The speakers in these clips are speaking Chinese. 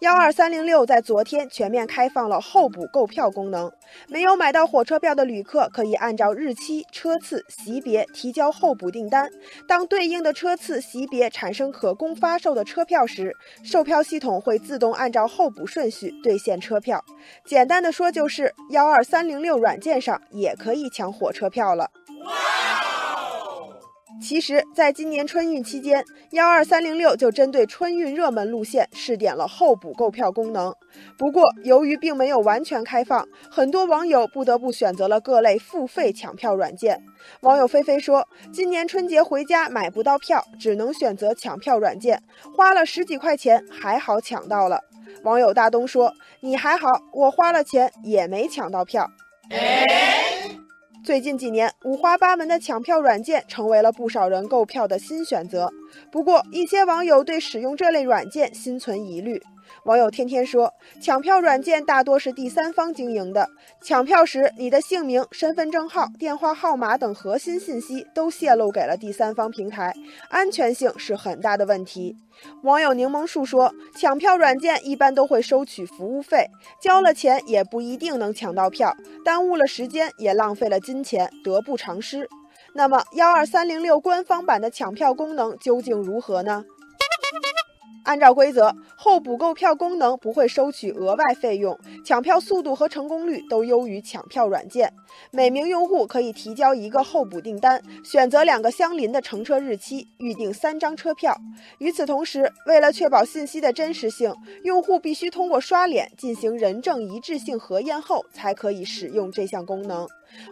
幺二三零六在昨天全面开放了候补购票功能，没有买到火车票的旅客可以按照日期、车次、席别提交候补订单。当对应的车次、席别产生可供发售的车票时，售票系统会自动按照候补顺序兑现车票。简单的说，就是幺二三零六软件上也可以抢火车票了。其实，在今年春运期间，幺二三零六就针对春运热门路线试点了候补购票功能。不过，由于并没有完全开放，很多网友不得不选择了各类付费抢票软件。网友菲菲说：“今年春节回家买不到票，只能选择抢票软件，花了十几块钱，还好抢到了。”网友大东说：“你还好，我花了钱也没抢到票。”最近几年，五花八门的抢票软件成为了不少人购票的新选择。不过，一些网友对使用这类软件心存疑虑。网友天天说，抢票软件大多是第三方经营的，抢票时你的姓名、身份证号、电话号码等核心信息都泄露给了第三方平台，安全性是很大的问题。网友柠檬树说，抢票软件一般都会收取服务费，交了钱也不一定能抢到票，耽误了时间也浪费了金钱，得不偿失。那么幺二三零六官方版的抢票功能究竟如何呢？按照规则，候补购票功能不会收取额外费用，抢票速度和成功率都优于抢票软件。每名用户可以提交一个候补订单，选择两个相邻的乘车日期，预订三张车票。与此同时，为了确保信息的真实性，用户必须通过刷脸进行人证一致性核验后，才可以使用这项功能。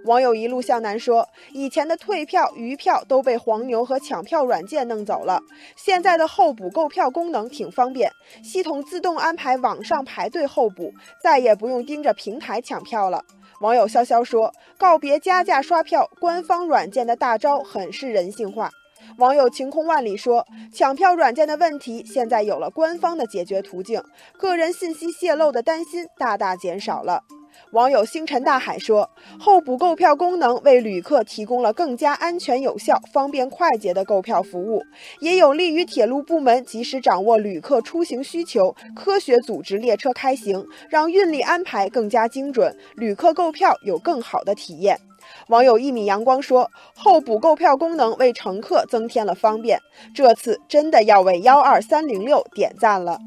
网友一路向南说：“以前的退票、余票都被黄牛和抢票软件弄走了，现在的候补购票功能挺方便，系统自动安排网上排队候补，再也不用盯着平台抢票了。”网友潇潇说：“告别加价刷票，官方软件的大招很是人性化。”网友晴空万里说：“抢票软件的问题现在有了官方的解决途径，个人信息泄露的担心大大减少了。”网友星辰大海说：“候补购票功能为旅客提供了更加安全、有效、方便、快捷的购票服务，也有利于铁路部门及时掌握旅客出行需求，科学组织列车开行，让运力安排更加精准，旅客购票有更好的体验。”网友一米阳光说：“候补购票功能为乘客增添了方便，这次真的要为幺二三零六点赞了。”